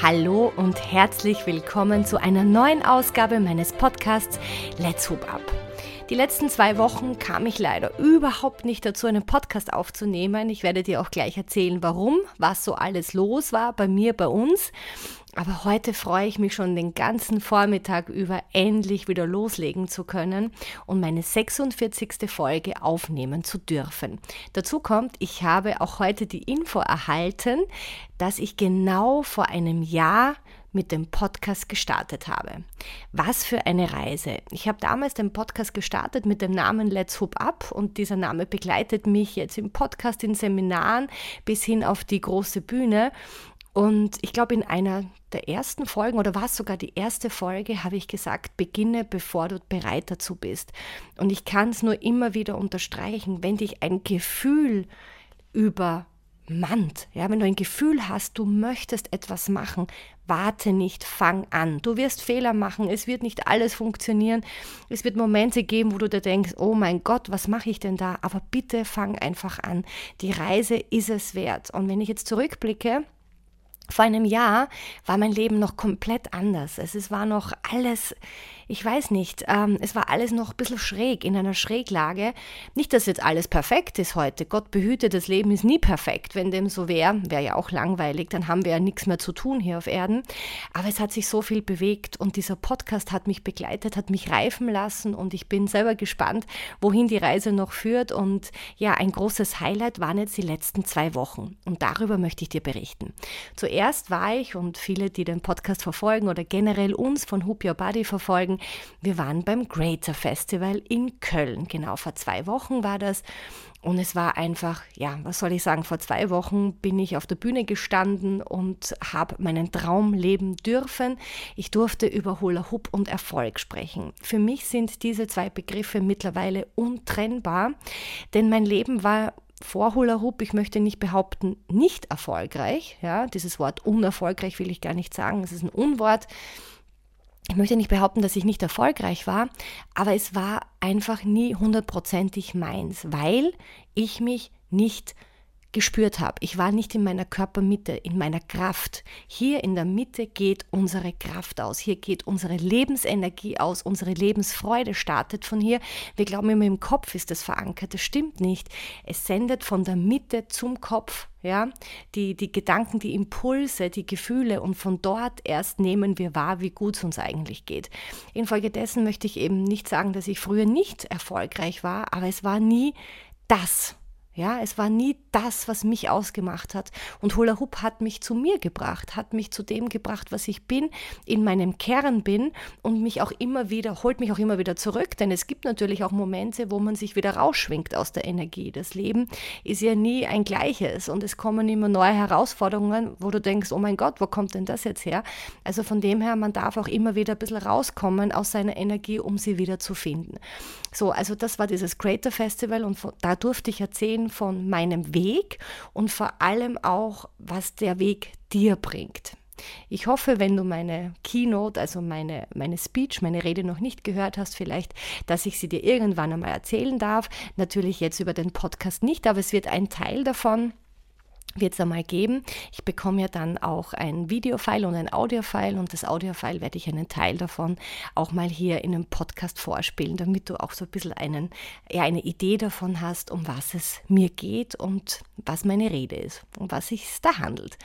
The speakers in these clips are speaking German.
Hallo und herzlich willkommen zu einer neuen Ausgabe meines Podcasts Let's Hoop Up. Die letzten zwei Wochen kam ich leider überhaupt nicht dazu, einen Podcast aufzunehmen. Ich werde dir auch gleich erzählen, warum, was so alles los war bei mir, bei uns. Aber heute freue ich mich schon den ganzen Vormittag über endlich wieder loslegen zu können und meine 46. Folge aufnehmen zu dürfen. Dazu kommt, ich habe auch heute die Info erhalten, dass ich genau vor einem Jahr mit dem Podcast gestartet habe. Was für eine Reise. Ich habe damals den Podcast gestartet mit dem Namen Let's Hoop Up und dieser Name begleitet mich jetzt im Podcast, in Seminaren bis hin auf die große Bühne. Und ich glaube, in einer der ersten Folgen oder war es sogar die erste Folge, habe ich gesagt, beginne, bevor du bereit dazu bist. Und ich kann es nur immer wieder unterstreichen, wenn dich ein Gefühl übermannt, ja, wenn du ein Gefühl hast, du möchtest etwas machen, warte nicht, fang an. Du wirst Fehler machen, es wird nicht alles funktionieren. Es wird Momente geben, wo du dir denkst, oh mein Gott, was mache ich denn da? Aber bitte fang einfach an. Die Reise ist es wert. Und wenn ich jetzt zurückblicke, vor einem Jahr war mein Leben noch komplett anders. Es, war noch alles ich weiß nicht, ähm, es war alles noch ein bisschen schräg, in einer Schräglage. Nicht, dass jetzt alles perfekt ist heute. Gott behüte, das Leben ist nie perfekt. Wenn dem so wäre, wäre ja auch langweilig, dann haben wir ja nichts mehr zu tun hier auf Erden. Aber es hat sich so viel bewegt und dieser Podcast hat mich begleitet, hat mich reifen lassen und ich bin selber gespannt, wohin die Reise noch führt. Und ja, ein großes Highlight waren jetzt die letzten zwei Wochen und darüber möchte ich dir berichten. Zuerst war ich und viele, die den Podcast verfolgen oder generell uns von Hoop Your Body verfolgen, wir waren beim Greater Festival in Köln. Genau vor zwei Wochen war das. Und es war einfach, ja, was soll ich sagen, vor zwei Wochen bin ich auf der Bühne gestanden und habe meinen Traum leben dürfen. Ich durfte über Hula Hoop und Erfolg sprechen. Für mich sind diese zwei Begriffe mittlerweile untrennbar, denn mein Leben war vor Hula Hoop, ich möchte nicht behaupten, nicht erfolgreich. Ja, dieses Wort unerfolgreich will ich gar nicht sagen, es ist ein Unwort ich möchte nicht behaupten, dass ich nicht erfolgreich war, aber es war einfach nie hundertprozentig meins, weil ich mich nicht gespürt habe. Ich war nicht in meiner Körpermitte, in meiner Kraft. Hier in der Mitte geht unsere Kraft aus. Hier geht unsere Lebensenergie aus. Unsere Lebensfreude startet von hier. Wir glauben immer, im Kopf ist es verankert. Das stimmt nicht. Es sendet von der Mitte zum Kopf. Ja, die, die Gedanken, die Impulse, die Gefühle und von dort erst nehmen wir wahr, wie gut es uns eigentlich geht. Infolgedessen möchte ich eben nicht sagen, dass ich früher nicht erfolgreich war, aber es war nie das, ja, es war nie das, was mich ausgemacht hat. Und Hula Hoop hat mich zu mir gebracht, hat mich zu dem gebracht, was ich bin, in meinem Kern bin und mich auch immer wieder, holt mich auch immer wieder zurück. Denn es gibt natürlich auch Momente, wo man sich wieder rausschwingt aus der Energie. Das Leben ist ja nie ein gleiches und es kommen immer neue Herausforderungen, wo du denkst, oh mein Gott, wo kommt denn das jetzt her? Also von dem her, man darf auch immer wieder ein bisschen rauskommen aus seiner Energie, um sie wieder zu finden. So, also das war dieses Creator Festival und da durfte ich erzählen, von meinem Weg und vor allem auch, was der Weg dir bringt. Ich hoffe, wenn du meine Keynote, also meine, meine Speech, meine Rede noch nicht gehört hast, vielleicht, dass ich sie dir irgendwann einmal erzählen darf. Natürlich jetzt über den Podcast nicht, aber es wird ein Teil davon wird es einmal geben. Ich bekomme ja dann auch ein Videofile und ein Audiofile und das Audiofile werde ich einen Teil davon auch mal hier in einem Podcast vorspielen, damit du auch so ein bisschen einen, ja, eine Idee davon hast, um was es mir geht und was meine Rede ist, um was es da handelt.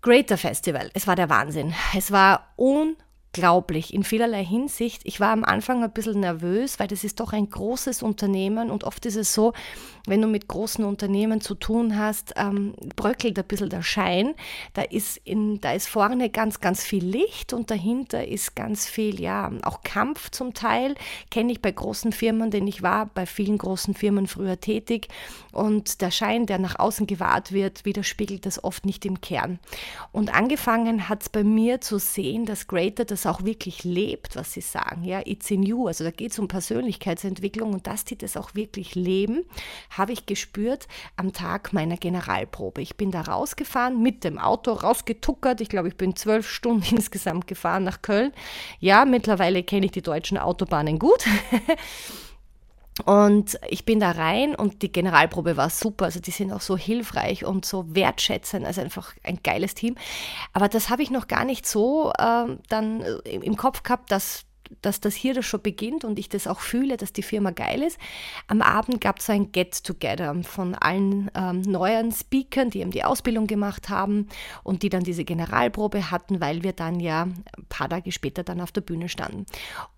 Greater Festival, es war der Wahnsinn. Es war unglaublich unglaublich in vielerlei Hinsicht. Ich war am Anfang ein bisschen nervös, weil das ist doch ein großes Unternehmen und oft ist es so, wenn du mit großen Unternehmen zu tun hast, ähm, bröckelt ein bisschen der Schein. Da ist, in, da ist vorne ganz, ganz viel Licht und dahinter ist ganz viel, ja, auch Kampf zum Teil. Kenne ich bei großen Firmen, denn ich war bei vielen großen Firmen früher tätig und der Schein, der nach außen gewahrt wird, widerspiegelt das oft nicht im Kern. Und angefangen hat es bei mir zu sehen, dass Greater das auch wirklich lebt, was sie sagen. Ja, it's in you. Also da geht es um Persönlichkeitsentwicklung und dass die das auch wirklich leben, habe ich gespürt am Tag meiner Generalprobe. Ich bin da rausgefahren mit dem Auto, rausgetuckert. Ich glaube, ich bin zwölf Stunden insgesamt gefahren nach Köln. Ja, mittlerweile kenne ich die deutschen Autobahnen gut. Und ich bin da rein und die Generalprobe war super. Also die sind auch so hilfreich und so wertschätzend. Also einfach ein geiles Team. Aber das habe ich noch gar nicht so äh, dann im Kopf gehabt, dass dass das hier das schon beginnt und ich das auch fühle, dass die Firma geil ist. Am Abend gab es so ein Get-Together von allen ähm, neuen Speakern, die eben die Ausbildung gemacht haben und die dann diese Generalprobe hatten, weil wir dann ja ein paar Tage später dann auf der Bühne standen.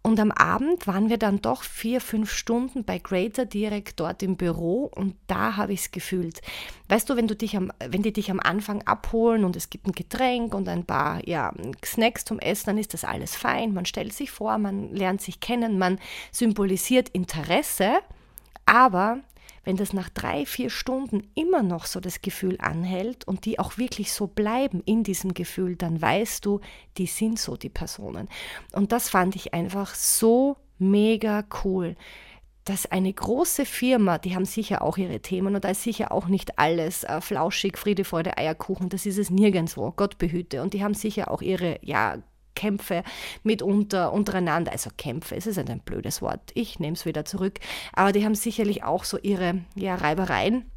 Und am Abend waren wir dann doch vier, fünf Stunden bei Greater direkt dort im Büro und da habe ich es gefühlt. Weißt du, wenn du dich am, wenn die dich am Anfang abholen und es gibt ein Getränk und ein paar ja, Snacks zum Essen, dann ist das alles fein. Man stellt sich vor, man lernt sich kennen, man symbolisiert Interesse, aber wenn das nach drei, vier Stunden immer noch so das Gefühl anhält und die auch wirklich so bleiben in diesem Gefühl, dann weißt du, die sind so die Personen. Und das fand ich einfach so mega cool dass eine große Firma, die haben sicher auch ihre Themen und da ist sicher auch nicht alles äh, flauschig, Friede, Freude, Eierkuchen, das ist es nirgendwo, Gott behüte. Und die haben sicher auch ihre, ja, Kämpfe mitunter untereinander, also Kämpfe, es ist ein blödes Wort, ich nehme es wieder zurück, aber die haben sicherlich auch so ihre ja, Reibereien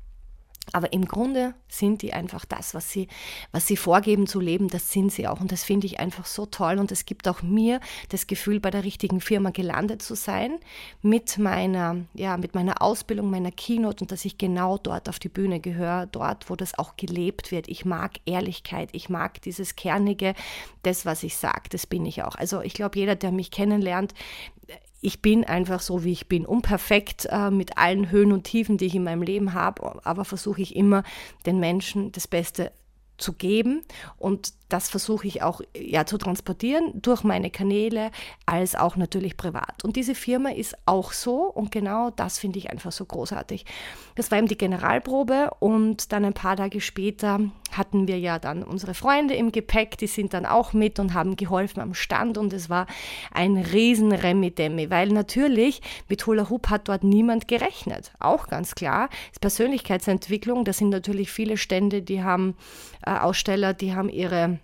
aber im Grunde sind die einfach das, was sie, was sie vorgeben zu leben, das sind sie auch. Und das finde ich einfach so toll. Und es gibt auch mir das Gefühl, bei der richtigen Firma gelandet zu sein, mit meiner, ja, mit meiner Ausbildung, meiner Keynote und dass ich genau dort auf die Bühne gehöre, dort, wo das auch gelebt wird. Ich mag Ehrlichkeit, ich mag dieses Kernige, das, was ich sage, das bin ich auch. Also ich glaube, jeder, der mich kennenlernt, ich bin einfach so, wie ich bin. Unperfekt äh, mit allen Höhen und Tiefen, die ich in meinem Leben habe, aber versuche ich immer, den Menschen das Beste zu geben und das versuche ich auch ja, zu transportieren durch meine Kanäle als auch natürlich privat. Und diese Firma ist auch so und genau das finde ich einfach so großartig. Das war eben die Generalprobe und dann ein paar Tage später hatten wir ja dann unsere Freunde im Gepäck, die sind dann auch mit und haben geholfen am Stand und es war ein riesen Remi-Demi, weil natürlich mit Hula Hoop hat dort niemand gerechnet. Auch ganz klar, das Persönlichkeitsentwicklung, da sind natürlich viele Stände, die haben äh, Aussteller, die haben ihre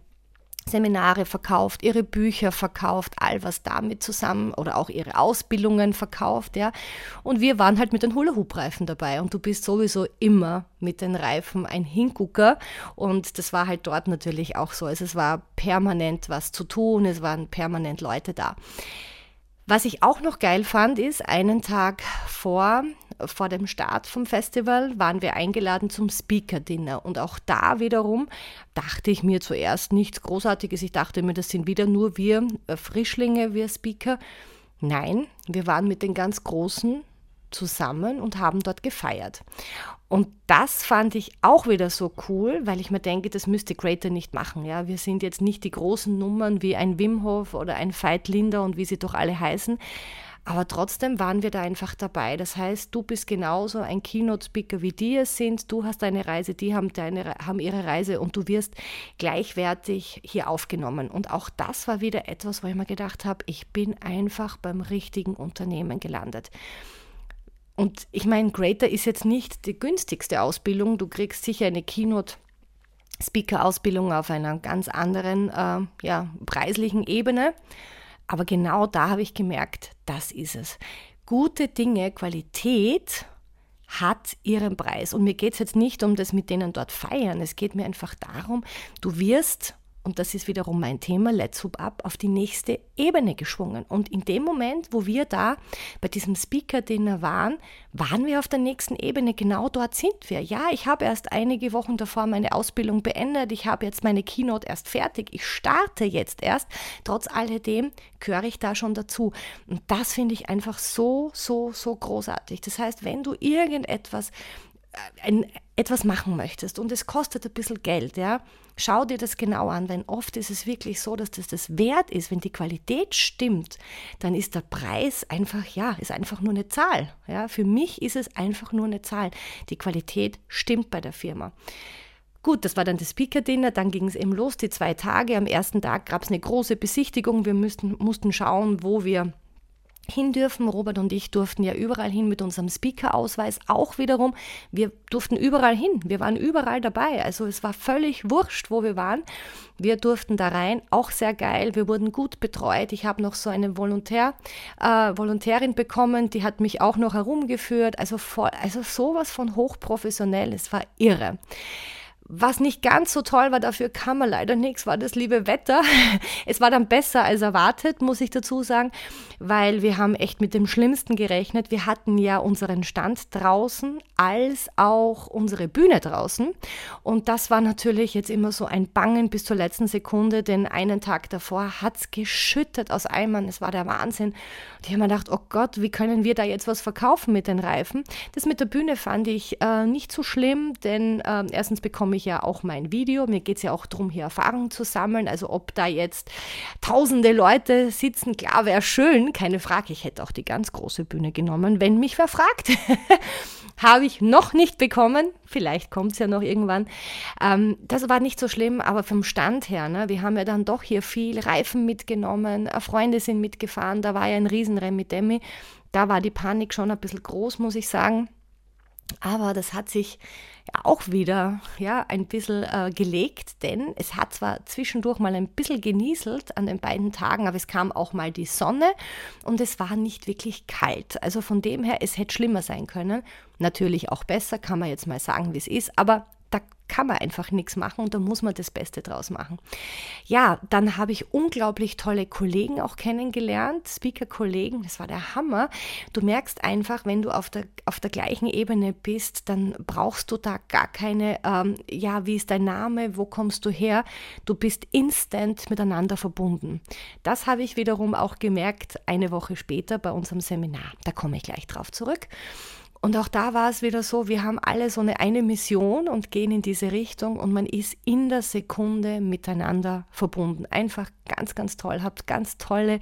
Seminare verkauft, ihre Bücher verkauft, all was damit zusammen oder auch ihre Ausbildungen verkauft, ja. Und wir waren halt mit den Hula-Hoop-Reifen dabei und du bist sowieso immer mit den Reifen ein Hingucker und das war halt dort natürlich auch so. Also es war permanent was zu tun, es waren permanent Leute da. Was ich auch noch geil fand, ist, einen Tag vor, vor dem Start vom Festival waren wir eingeladen zum Speaker-Dinner. Und auch da wiederum dachte ich mir zuerst nichts Großartiges. Ich dachte mir, das sind wieder nur wir äh, Frischlinge, wir Speaker. Nein, wir waren mit den ganz Großen zusammen und haben dort gefeiert. Und das fand ich auch wieder so cool, weil ich mir denke, das müsste Greater nicht machen. Ja, wir sind jetzt nicht die großen Nummern wie ein Wim Hof oder ein Veit Linder und wie sie doch alle heißen. Aber trotzdem waren wir da einfach dabei. Das heißt, du bist genauso ein Keynote-Speaker wie die es sind. Du hast deine Reise, die haben, deine, haben ihre Reise und du wirst gleichwertig hier aufgenommen. Und auch das war wieder etwas, wo ich mir gedacht habe, ich bin einfach beim richtigen Unternehmen gelandet. Und ich meine, Greater ist jetzt nicht die günstigste Ausbildung. Du kriegst sicher eine Keynote. Speaker-Ausbildung auf einer ganz anderen, äh, ja, preislichen Ebene. Aber genau da habe ich gemerkt, das ist es. Gute Dinge, Qualität hat ihren Preis. Und mir geht es jetzt nicht um das mit denen dort feiern. Es geht mir einfach darum, du wirst und das ist wiederum mein Thema, Let's Hoop Up, auf die nächste Ebene geschwungen. Und in dem Moment, wo wir da bei diesem Speaker-Dinner waren, waren wir auf der nächsten Ebene. Genau dort sind wir. Ja, ich habe erst einige Wochen davor meine Ausbildung beendet. Ich habe jetzt meine Keynote erst fertig. Ich starte jetzt erst. Trotz alledem gehöre ich da schon dazu. Und das finde ich einfach so, so, so großartig. Das heißt, wenn du irgendetwas ein, etwas machen möchtest und es kostet ein bisschen Geld, ja, schau dir das genau an, denn oft ist es wirklich so, dass das das wert ist. Wenn die Qualität stimmt, dann ist der Preis einfach, ja, ist einfach nur eine Zahl. Ja. Für mich ist es einfach nur eine Zahl. Die Qualität stimmt bei der Firma. Gut, das war dann das Speaker-Dinner, dann ging es eben los, die zwei Tage. Am ersten Tag gab es eine große Besichtigung. Wir müssten, mussten schauen, wo wir hin dürfen. Robert und ich durften ja überall hin mit unserem Speaker-Ausweis auch wiederum. Wir durften überall hin. Wir waren überall dabei. Also es war völlig wurscht, wo wir waren. Wir durften da rein, auch sehr geil. Wir wurden gut betreut. Ich habe noch so eine Volontär, äh, Volontärin bekommen, die hat mich auch noch herumgeführt. Also, voll, also sowas von hochprofessionell. Es war irre. Was nicht ganz so toll war, dafür kam man leider nichts, war das liebe Wetter. Es war dann besser als erwartet, muss ich dazu sagen, weil wir haben echt mit dem Schlimmsten gerechnet. Wir hatten ja unseren Stand draußen als auch unsere Bühne draußen. Und das war natürlich jetzt immer so ein Bangen bis zur letzten Sekunde, denn einen Tag davor hat es geschüttet aus Eimern. Es war der Wahnsinn. Und ich habe mir gedacht, oh Gott, wie können wir da jetzt was verkaufen mit den Reifen? Das mit der Bühne fand ich äh, nicht so schlimm, denn äh, erstens bekomme ich ja auch mein Video. Mir geht es ja auch darum, hier Erfahrungen zu sammeln. Also ob da jetzt tausende Leute sitzen, klar, wäre schön, keine Frage. Ich hätte auch die ganz große Bühne genommen, wenn mich wer fragt. Habe ich noch nicht bekommen. Vielleicht kommt es ja noch irgendwann. Ähm, das war nicht so schlimm, aber vom Stand her, ne, wir haben ja dann doch hier viel Reifen mitgenommen, äh, Freunde sind mitgefahren, da war ja ein Riesenrennen mit Demi. Da war die Panik schon ein bisschen groß, muss ich sagen. Aber das hat sich auch wieder ja, ein bisschen äh, gelegt, denn es hat zwar zwischendurch mal ein bisschen genieselt an den beiden Tagen, aber es kam auch mal die Sonne und es war nicht wirklich kalt. Also von dem her, es hätte schlimmer sein können. Natürlich auch besser, kann man jetzt mal sagen, wie es ist, aber kann man einfach nichts machen und da muss man das Beste draus machen. Ja, dann habe ich unglaublich tolle Kollegen auch kennengelernt, Speaker-Kollegen, das war der Hammer. Du merkst einfach, wenn du auf der, auf der gleichen Ebene bist, dann brauchst du da gar keine, ähm, ja, wie ist dein Name, wo kommst du her? Du bist instant miteinander verbunden. Das habe ich wiederum auch gemerkt eine Woche später bei unserem Seminar. Da komme ich gleich drauf zurück. Und auch da war es wieder so, wir haben alle so eine, eine Mission und gehen in diese Richtung und man ist in der Sekunde miteinander verbunden. Einfach ganz, ganz toll. Habt ganz tolle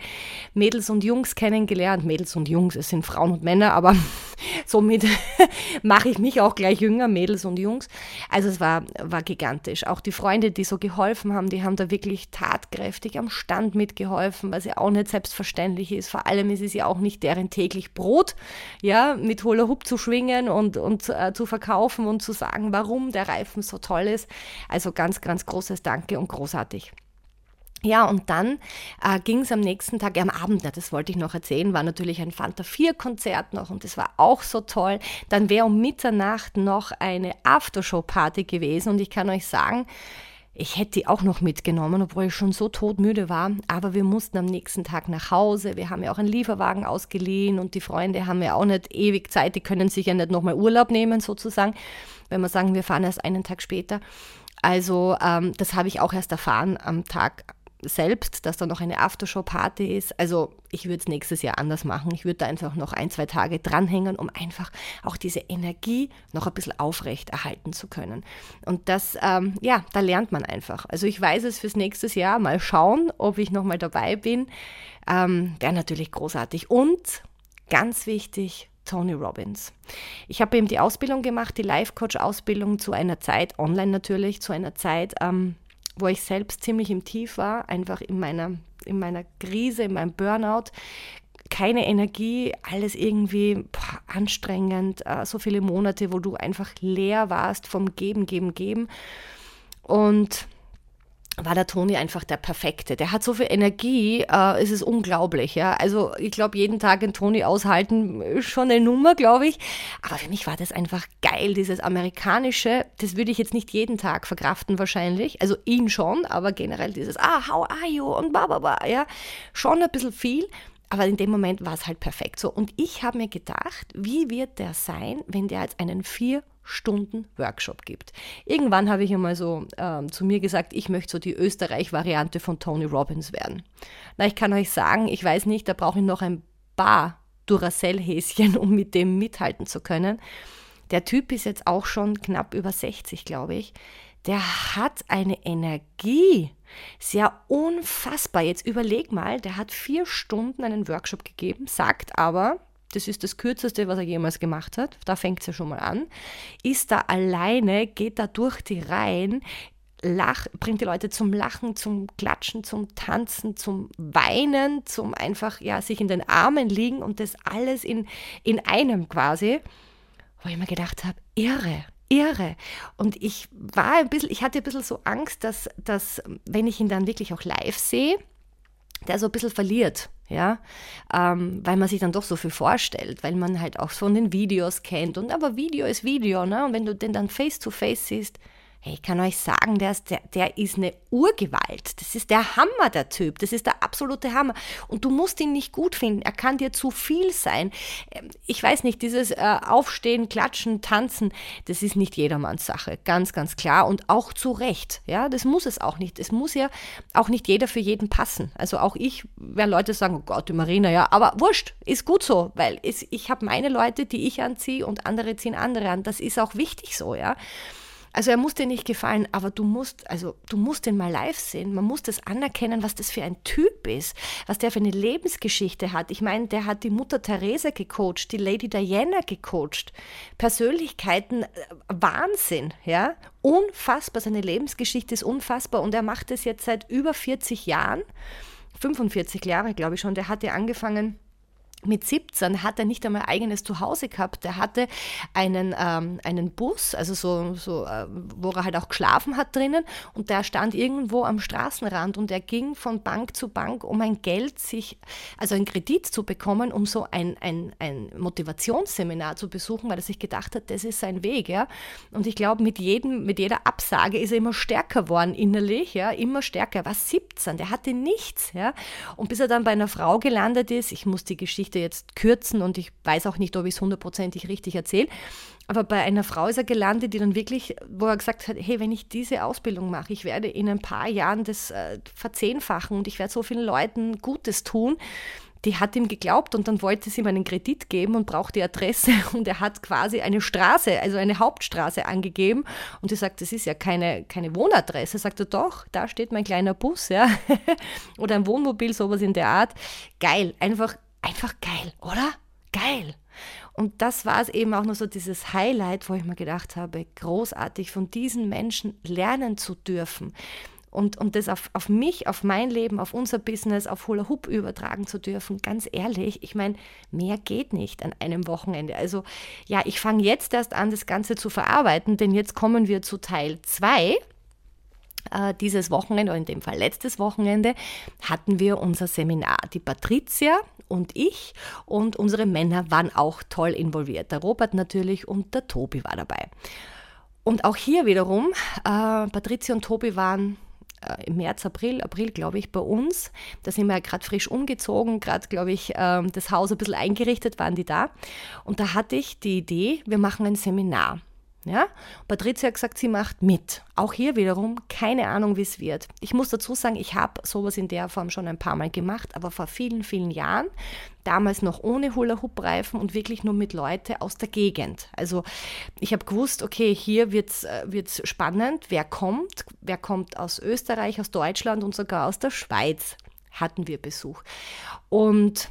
Mädels und Jungs kennengelernt. Mädels und Jungs, es sind Frauen und Männer, aber somit mache ich mich auch gleich jünger, Mädels und Jungs. Also es war, war gigantisch. Auch die Freunde, die so geholfen haben, die haben da wirklich tatkräftig am Stand mitgeholfen, was ja auch nicht selbstverständlich ist. Vor allem ist es ja auch nicht deren täglich Brot, ja, mit Hula Hoop zu schwingen und, und äh, zu verkaufen und zu sagen, warum der Reifen so toll ist. Also ganz, ganz großes Danke und großartig. Ja, und dann äh, ging es am nächsten Tag, ja, am Abend, ja, das wollte ich noch erzählen, war natürlich ein Fanta 4-Konzert noch und das war auch so toll. Dann wäre um Mitternacht noch eine Aftershow-Party gewesen und ich kann euch sagen, ich hätte die auch noch mitgenommen, obwohl ich schon so todmüde war. Aber wir mussten am nächsten Tag nach Hause. Wir haben ja auch einen Lieferwagen ausgeliehen und die Freunde haben ja auch nicht ewig Zeit. Die können sich ja nicht nochmal Urlaub nehmen, sozusagen, wenn wir sagen, wir fahren erst einen Tag später. Also ähm, das habe ich auch erst erfahren am Tag selbst, dass da noch eine Aftershow-Party ist. Also ich würde es nächstes Jahr anders machen. Ich würde da einfach noch ein, zwei Tage dranhängen, um einfach auch diese Energie noch ein bisschen aufrecht erhalten zu können. Und das, ähm, ja, da lernt man einfach. Also ich weiß es fürs nächste Jahr. Mal schauen, ob ich nochmal dabei bin. Ähm, Wäre natürlich großartig. Und ganz wichtig, Tony Robbins. Ich habe eben die Ausbildung gemacht, die Life-Coach-Ausbildung zu einer Zeit, online natürlich, zu einer Zeit, ähm, wo ich selbst ziemlich im Tief war, einfach in meiner, in meiner Krise, in meinem Burnout. Keine Energie, alles irgendwie boah, anstrengend, äh, so viele Monate, wo du einfach leer warst vom Geben, Geben, Geben. Und war der Toni einfach der Perfekte. Der hat so viel Energie, äh, es ist unglaublich. Ja? Also ich glaube, jeden Tag einen Toni aushalten ist schon eine Nummer, glaube ich. Aber für mich war das einfach geil, dieses amerikanische. Das würde ich jetzt nicht jeden Tag verkraften wahrscheinlich. Also ihn schon, aber generell dieses Ah, how are you und bababa, ja, schon ein bisschen viel. Aber in dem Moment war es halt perfekt so. Und ich habe mir gedacht, wie wird der sein, wenn der jetzt einen vier Stunden Workshop gibt. Irgendwann habe ich einmal so ähm, zu mir gesagt, ich möchte so die Österreich-Variante von Tony Robbins werden. Na, ich kann euch sagen, ich weiß nicht, da brauche ich noch ein paar Duracell-Häschen, um mit dem mithalten zu können. Der Typ ist jetzt auch schon knapp über 60, glaube ich. Der hat eine Energie. Sehr unfassbar. Jetzt überleg mal, der hat vier Stunden einen Workshop gegeben, sagt aber, das ist das Kürzeste, was er jemals gemacht hat, da fängt es ja schon mal an, ist da alleine, geht da durch die Reihen, Lach, bringt die Leute zum Lachen, zum Klatschen, zum Tanzen, zum Weinen, zum einfach, ja, sich in den Armen liegen und das alles in, in einem quasi, wo ich mir gedacht habe, irre, irre. Und ich war ein bisschen, ich hatte ein bisschen so Angst, dass, dass wenn ich ihn dann wirklich auch live sehe, der so ein bisschen verliert, ja, ähm, weil man sich dann doch so viel vorstellt, weil man halt auch von den Videos kennt und aber Video ist Video, ne? Und wenn du den dann face to face siehst, Hey, ich kann euch sagen, der ist, der, der ist eine Urgewalt. Das ist der Hammer, der Typ. Das ist der absolute Hammer. Und du musst ihn nicht gut finden. Er kann dir zu viel sein. Ähm, ich weiß nicht, dieses äh, Aufstehen, Klatschen, Tanzen, das ist nicht jedermanns Sache. Ganz, ganz klar. Und auch zu Recht. Ja, das muss es auch nicht. Es muss ja auch nicht jeder für jeden passen. Also auch ich, wenn Leute sagen, oh Gott, die Marina, ja, aber wurscht, ist gut so, weil es, ich habe meine Leute, die ich anziehe und andere ziehen andere an. Das ist auch wichtig so, ja. Also er muss dir nicht gefallen, aber du musst, also du musst ihn mal live sehen. Man muss das anerkennen, was das für ein Typ ist, was der für eine Lebensgeschichte hat. Ich meine, der hat die Mutter Therese gecoacht, die Lady Diana gecoacht. Persönlichkeiten, äh, Wahnsinn, ja. Unfassbar, seine Lebensgeschichte ist unfassbar und er macht es jetzt seit über 40 Jahren, 45 Jahre glaube ich schon. Der hat ja angefangen mit 17 hat er nicht einmal eigenes Zuhause gehabt. Er hatte einen, ähm, einen Bus, also so, so äh, wo er halt auch geschlafen hat drinnen und der stand irgendwo am Straßenrand und er ging von Bank zu Bank, um ein Geld sich, also einen Kredit zu bekommen, um so ein, ein, ein Motivationsseminar zu besuchen, weil er sich gedacht hat, das ist sein Weg, ja. Und ich glaube, mit mit jeder Absage ist er immer stärker geworden innerlich, ja, immer stärker. Er war 17, der hatte nichts, ja. Und bis er dann bei einer Frau gelandet ist, ich muss die Geschichte Geschichte jetzt kürzen und ich weiß auch nicht, ob ich es hundertprozentig richtig erzähle. Aber bei einer Frau ist er gelandet, die dann wirklich, wo er gesagt hat, hey, wenn ich diese Ausbildung mache, ich werde in ein paar Jahren das äh, verzehnfachen und ich werde so vielen Leuten Gutes tun die hat ihm geglaubt und dann wollte sie ihm einen Kredit geben und braucht die Adresse und er hat quasi eine Straße, also eine Hauptstraße angegeben und sie sagt, das ist ja keine, keine Wohnadresse. Sagt er, doch, da steht mein kleiner Bus, ja, oder ein Wohnmobil, sowas in der Art. Geil, einfach einfach geil, oder? Geil. Und das war es eben auch nur so dieses Highlight, wo ich mir gedacht habe, großartig von diesen Menschen lernen zu dürfen und, und das auf, auf mich, auf mein Leben, auf unser Business, auf Hula Hoop übertragen zu dürfen. Ganz ehrlich, ich meine, mehr geht nicht an einem Wochenende. Also ja, ich fange jetzt erst an, das Ganze zu verarbeiten, denn jetzt kommen wir zu Teil 2 äh, dieses Wochenende, oder in dem Fall letztes Wochenende, hatten wir unser Seminar. Die Patricia und ich und unsere Männer waren auch toll involviert. Der Robert natürlich und der Tobi war dabei. Und auch hier wiederum, äh, Patricia und Tobi waren äh, im März, April, April glaube ich, bei uns. Da sind wir ja gerade frisch umgezogen, gerade, glaube ich, äh, das Haus ein bisschen eingerichtet, waren die da. Und da hatte ich die Idee, wir machen ein Seminar. Ja? Patricia hat gesagt, sie macht mit. Auch hier wiederum keine Ahnung, wie es wird. Ich muss dazu sagen, ich habe sowas in der Form schon ein paar Mal gemacht, aber vor vielen, vielen Jahren. Damals noch ohne Hula-Hoop-Reifen und wirklich nur mit Leuten aus der Gegend. Also ich habe gewusst, okay, hier wird es äh, spannend. Wer kommt? Wer kommt aus Österreich, aus Deutschland und sogar aus der Schweiz? Hatten wir Besuch. Und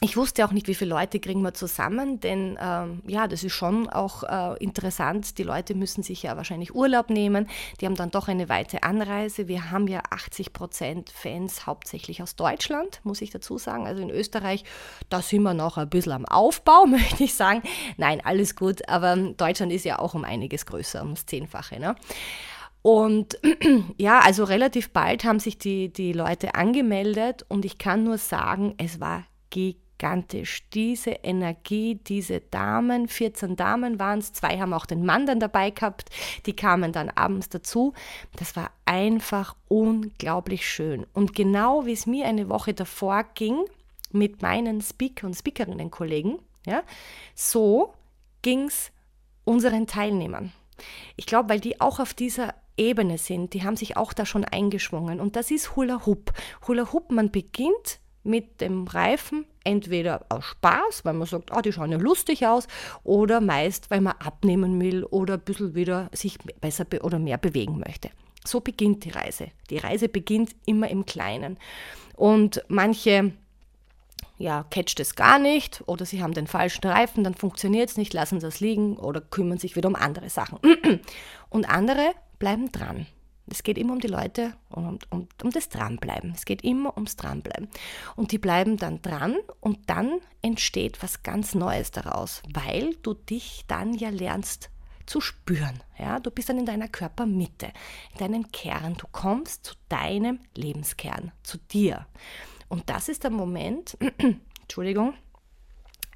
ich wusste auch nicht, wie viele Leute kriegen wir zusammen, denn ähm, ja, das ist schon auch äh, interessant. Die Leute müssen sich ja wahrscheinlich Urlaub nehmen. Die haben dann doch eine weite Anreise. Wir haben ja 80 Prozent Fans hauptsächlich aus Deutschland, muss ich dazu sagen. Also in Österreich, da sind wir noch ein bisschen am Aufbau, möchte ich sagen. Nein, alles gut, aber Deutschland ist ja auch um einiges größer, um das Zehnfache. Ne? Und ja, also relativ bald haben sich die, die Leute angemeldet und ich kann nur sagen, es war gigantisch gigantisch. Diese Energie, diese Damen, 14 Damen waren es, zwei haben auch den Mann dann dabei gehabt, die kamen dann abends dazu. Das war einfach unglaublich schön. Und genau wie es mir eine Woche davor ging mit meinen Speaker und Speakerinnen-Kollegen, ja, so ging es unseren Teilnehmern. Ich glaube, weil die auch auf dieser Ebene sind, die haben sich auch da schon eingeschwungen. Und das ist Hula Hoop. Hula Hoop, man beginnt mit dem Reifen entweder aus Spaß, weil man sagt, oh, die schauen ja lustig aus, oder meist, weil man abnehmen will oder ein bisschen wieder sich besser oder mehr bewegen möchte. So beginnt die Reise. Die Reise beginnt immer im Kleinen. Und manche ja, catcht es gar nicht oder sie haben den falschen Reifen, dann funktioniert es nicht, lassen das liegen oder kümmern sich wieder um andere Sachen. Und andere bleiben dran. Es geht immer um die Leute und um, um, um das Dranbleiben. Es geht immer ums Dranbleiben. Und die bleiben dann dran und dann entsteht was ganz Neues daraus, weil du dich dann ja lernst zu spüren. Ja? Du bist dann in deiner Körpermitte, in deinem Kern. Du kommst zu deinem Lebenskern, zu dir. Und das ist der Moment, Entschuldigung,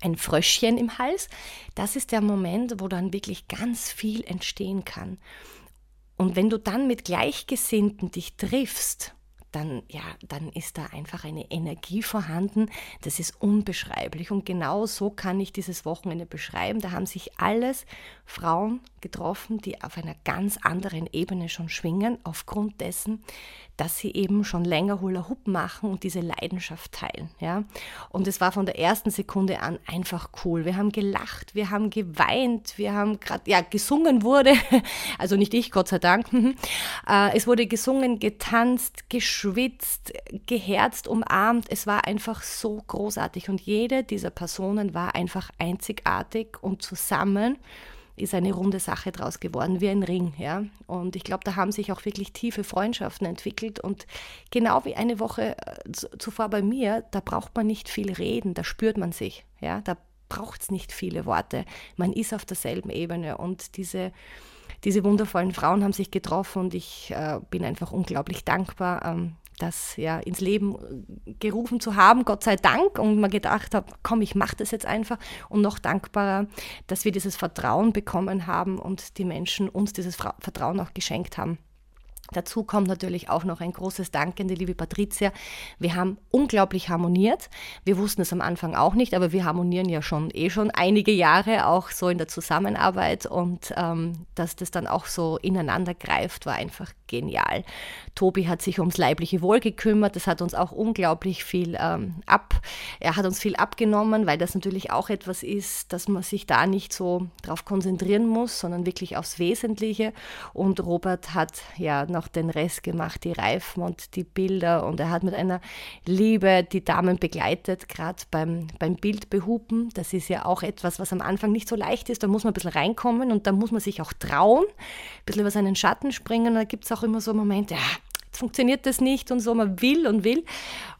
ein Fröschchen im Hals, das ist der Moment, wo dann wirklich ganz viel entstehen kann. Und wenn du dann mit Gleichgesinnten dich triffst, dann, ja, dann ist da einfach eine Energie vorhanden, das ist unbeschreiblich. Und genau so kann ich dieses Wochenende beschreiben. Da haben sich alles Frauen getroffen, die auf einer ganz anderen Ebene schon schwingen, aufgrund dessen, dass sie eben schon länger Hula Hoop machen und diese Leidenschaft teilen. Ja? Und es war von der ersten Sekunde an einfach cool. Wir haben gelacht, wir haben geweint, wir haben gerade, ja, gesungen wurde, also nicht ich, Gott sei Dank. Äh, es wurde gesungen, getanzt, geschwitzt, geherzt, umarmt. Es war einfach so großartig und jede dieser Personen war einfach einzigartig und zusammen ist eine runde Sache draus geworden, wie ein Ring. Ja? Und ich glaube, da haben sich auch wirklich tiefe Freundschaften entwickelt. Und genau wie eine Woche äh, zuvor bei mir, da braucht man nicht viel reden, da spürt man sich. Ja? Da braucht es nicht viele Worte. Man ist auf derselben Ebene. Und diese, diese wundervollen Frauen haben sich getroffen und ich äh, bin einfach unglaublich dankbar. Ähm, das ja ins Leben äh, gerufen zu haben, Gott sei Dank, und man gedacht hat, komm, ich mache das jetzt einfach und noch dankbarer, dass wir dieses Vertrauen bekommen haben und die Menschen uns dieses Vertrauen auch geschenkt haben. Dazu kommt natürlich auch noch ein großes Dank an die liebe Patricia. Wir haben unglaublich harmoniert. Wir wussten es am Anfang auch nicht, aber wir harmonieren ja schon eh schon einige Jahre, auch so in der Zusammenarbeit. Und ähm, dass das dann auch so ineinander greift, war einfach genial. Tobi hat sich ums leibliche Wohl gekümmert. Das hat uns auch unglaublich viel ähm, ab. Er hat uns viel abgenommen, weil das natürlich auch etwas ist, dass man sich da nicht so drauf konzentrieren muss, sondern wirklich aufs Wesentliche. Und Robert hat ja noch den Rest gemacht, die Reifen und die Bilder. Und er hat mit einer Liebe die Damen begleitet, gerade beim, beim Bildbehupen. Das ist ja auch etwas, was am Anfang nicht so leicht ist. Da muss man ein bisschen reinkommen und da muss man sich auch trauen, ein bisschen über seinen Schatten springen. Da gibt es auch auch immer so Momente, ja, jetzt funktioniert das nicht und so, man will und will.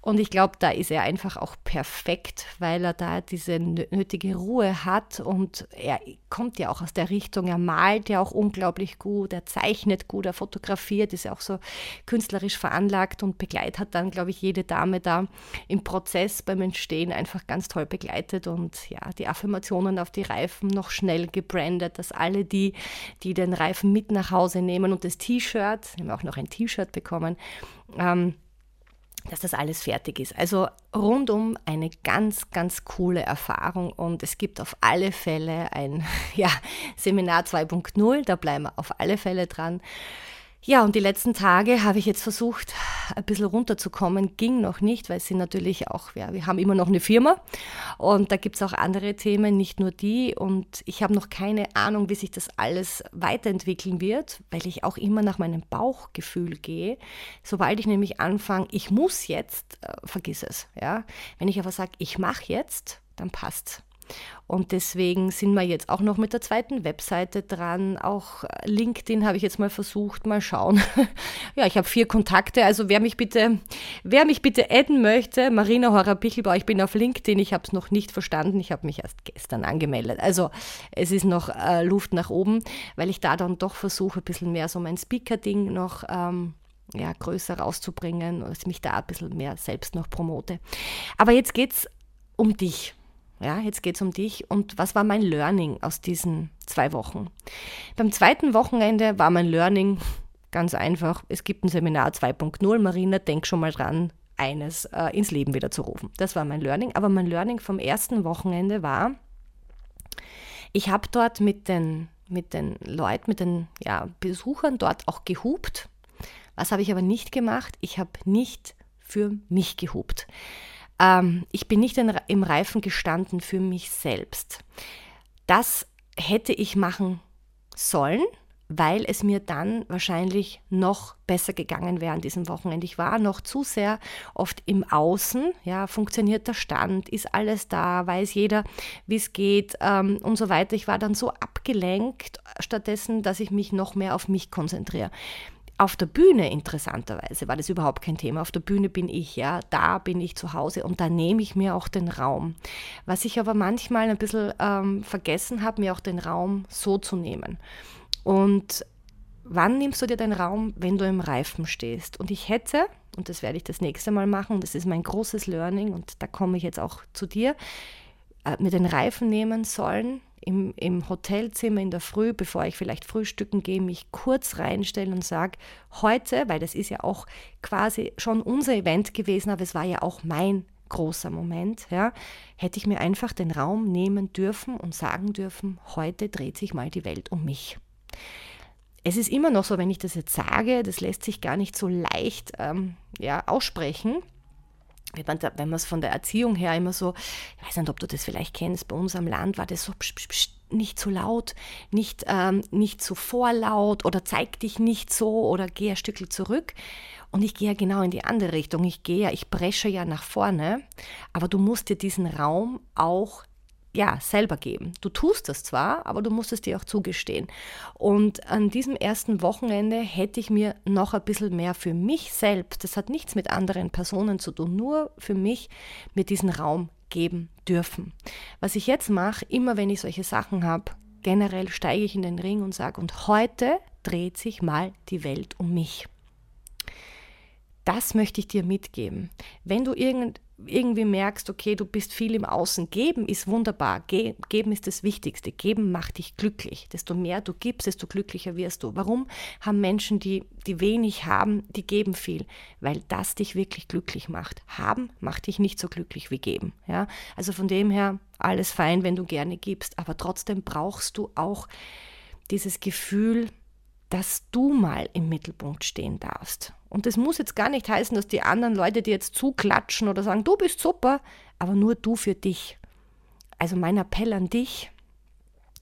Und ich glaube, da ist er einfach auch perfekt, weil er da diese nötige Ruhe hat und er kommt ja auch aus der Richtung, er malt ja auch unglaublich gut, er zeichnet gut, er fotografiert, ist ja auch so künstlerisch veranlagt und begleitet dann, glaube ich, jede Dame da im Prozess beim Entstehen einfach ganz toll begleitet und ja, die Affirmationen auf die Reifen noch schnell gebrandet, dass alle die, die den Reifen mit nach Hause nehmen und das T-Shirt, haben auch noch ein T-Shirt bekommen, ähm, dass das alles fertig ist. Also rundum eine ganz, ganz coole Erfahrung und es gibt auf alle Fälle ein ja, Seminar 2.0, da bleiben wir auf alle Fälle dran. Ja, und die letzten Tage habe ich jetzt versucht, ein bisschen runterzukommen. Ging noch nicht, weil sind natürlich auch, ja, wir haben immer noch eine Firma und da gibt es auch andere Themen, nicht nur die. Und ich habe noch keine Ahnung, wie sich das alles weiterentwickeln wird, weil ich auch immer nach meinem Bauchgefühl gehe. Sobald ich nämlich anfange, ich muss jetzt, äh, vergiss es. Ja? Wenn ich aber sage, ich mache jetzt, dann passt und deswegen sind wir jetzt auch noch mit der zweiten Webseite dran. Auch LinkedIn habe ich jetzt mal versucht, mal schauen. ja, ich habe vier Kontakte, also wer mich bitte, wer mich bitte adden möchte, Marina Horer-Bichelbau, ich bin auf LinkedIn, ich habe es noch nicht verstanden, ich habe mich erst gestern angemeldet. Also es ist noch äh, Luft nach oben, weil ich da dann doch versuche, ein bisschen mehr so mein Speaker-Ding noch ähm, ja, größer rauszubringen, dass ich mich da ein bisschen mehr selbst noch promote. Aber jetzt geht es um dich. Ja, jetzt geht es um dich und was war mein Learning aus diesen zwei Wochen? Beim zweiten Wochenende war mein Learning ganz einfach. Es gibt ein Seminar 2.0. Marina, denk schon mal dran, eines äh, ins Leben wieder zu rufen. Das war mein Learning. Aber mein Learning vom ersten Wochenende war, ich habe dort mit den, mit den Leuten, mit den ja, Besuchern dort auch gehupt. Was habe ich aber nicht gemacht? Ich habe nicht für mich gehupt. Ähm, ich bin nicht im Reifen gestanden für mich selbst. Das hätte ich machen sollen, weil es mir dann wahrscheinlich noch besser gegangen wäre an diesem Wochenende. Ich war noch zu sehr oft im Außen, ja, funktioniert der Stand, ist alles da, weiß jeder, wie es geht ähm, und so weiter. Ich war dann so abgelenkt, stattdessen, dass ich mich noch mehr auf mich konzentriere Auf der Bühne, interessanterweise, war das überhaupt kein Thema. Auf der Bühne bin ich, ja, da bin ich zu Hause und da nehme ich mir auch den Raum. Was ich aber manchmal ein bisschen ähm, vergessen habe, mir auch den Raum so zu nehmen. Und wann nimmst du dir den Raum, wenn du im Reifen stehst? Und ich hätte, und das werde ich das nächste Mal machen, das ist mein großes Learning und da komme ich jetzt auch zu dir, äh, mir den Reifen nehmen sollen, im, im Hotelzimmer in der Früh, bevor ich vielleicht frühstücken gehe, mich kurz reinstellen und sage, heute, weil das ist ja auch quasi schon unser Event gewesen, aber es war ja auch mein großer Moment, ja, hätte ich mir einfach den Raum nehmen dürfen und sagen dürfen, heute dreht sich mal die Welt um mich. Es ist immer noch so, wenn ich das jetzt sage, das lässt sich gar nicht so leicht ähm, ja, aussprechen, wenn man es von der Erziehung her immer so, ich weiß nicht, ob du das vielleicht kennst, bei uns am Land war das so psch, psch, psch, nicht zu laut, nicht, ähm, nicht zu vorlaut oder zeig dich nicht so oder geh ein Stückchen zurück. Und ich gehe ja genau in die andere Richtung. Ich gehe ja, ich presche ja nach vorne, aber du musst dir diesen Raum auch ja, selber geben. Du tust das zwar, aber du musst es dir auch zugestehen. Und an diesem ersten Wochenende hätte ich mir noch ein bisschen mehr für mich selbst, das hat nichts mit anderen Personen zu tun, nur für mich mir diesen Raum geben dürfen. Was ich jetzt mache, immer wenn ich solche Sachen habe, generell steige ich in den Ring und sage, und heute dreht sich mal die Welt um mich. Das möchte ich dir mitgeben. Wenn du irgend, irgendwie merkst, okay, du bist viel im Außen, geben ist wunderbar. Ge geben ist das Wichtigste. Geben macht dich glücklich. Desto mehr du gibst, desto glücklicher wirst du. Warum haben Menschen, die, die wenig haben, die geben viel? Weil das dich wirklich glücklich macht. Haben macht dich nicht so glücklich wie geben. Ja? Also von dem her alles fein, wenn du gerne gibst, aber trotzdem brauchst du auch dieses Gefühl, dass du mal im Mittelpunkt stehen darfst. Und das muss jetzt gar nicht heißen, dass die anderen Leute dir jetzt zuklatschen oder sagen, du bist super, aber nur du für dich. Also mein Appell an dich,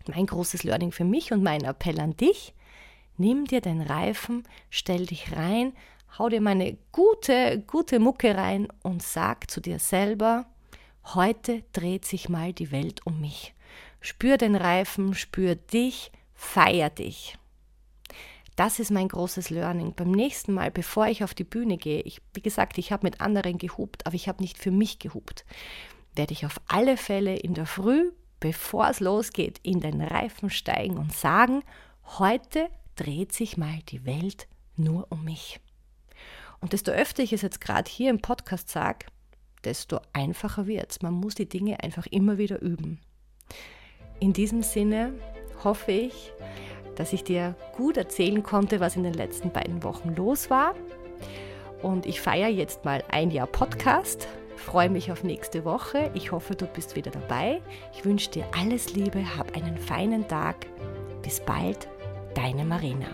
mein großes Learning für mich und mein Appell an dich, nimm dir den Reifen, stell dich rein, hau dir meine gute, gute Mucke rein und sag zu dir selber, heute dreht sich mal die Welt um mich. Spür den Reifen, spür dich, feier dich. Das ist mein großes Learning. Beim nächsten Mal, bevor ich auf die Bühne gehe, ich, wie gesagt, ich habe mit anderen gehupt, aber ich habe nicht für mich gehupt, werde ich auf alle Fälle in der Früh, bevor es losgeht, in den Reifen steigen und sagen, heute dreht sich mal die Welt nur um mich. Und desto öfter ich es jetzt gerade hier im Podcast sage, desto einfacher wird es. Man muss die Dinge einfach immer wieder üben. In diesem Sinne hoffe ich, dass ich dir gut erzählen konnte, was in den letzten beiden Wochen los war. Und ich feiere jetzt mal ein Jahr Podcast. Freue mich auf nächste Woche. Ich hoffe, du bist wieder dabei. Ich wünsche dir alles Liebe, hab einen feinen Tag. Bis bald, deine Marina.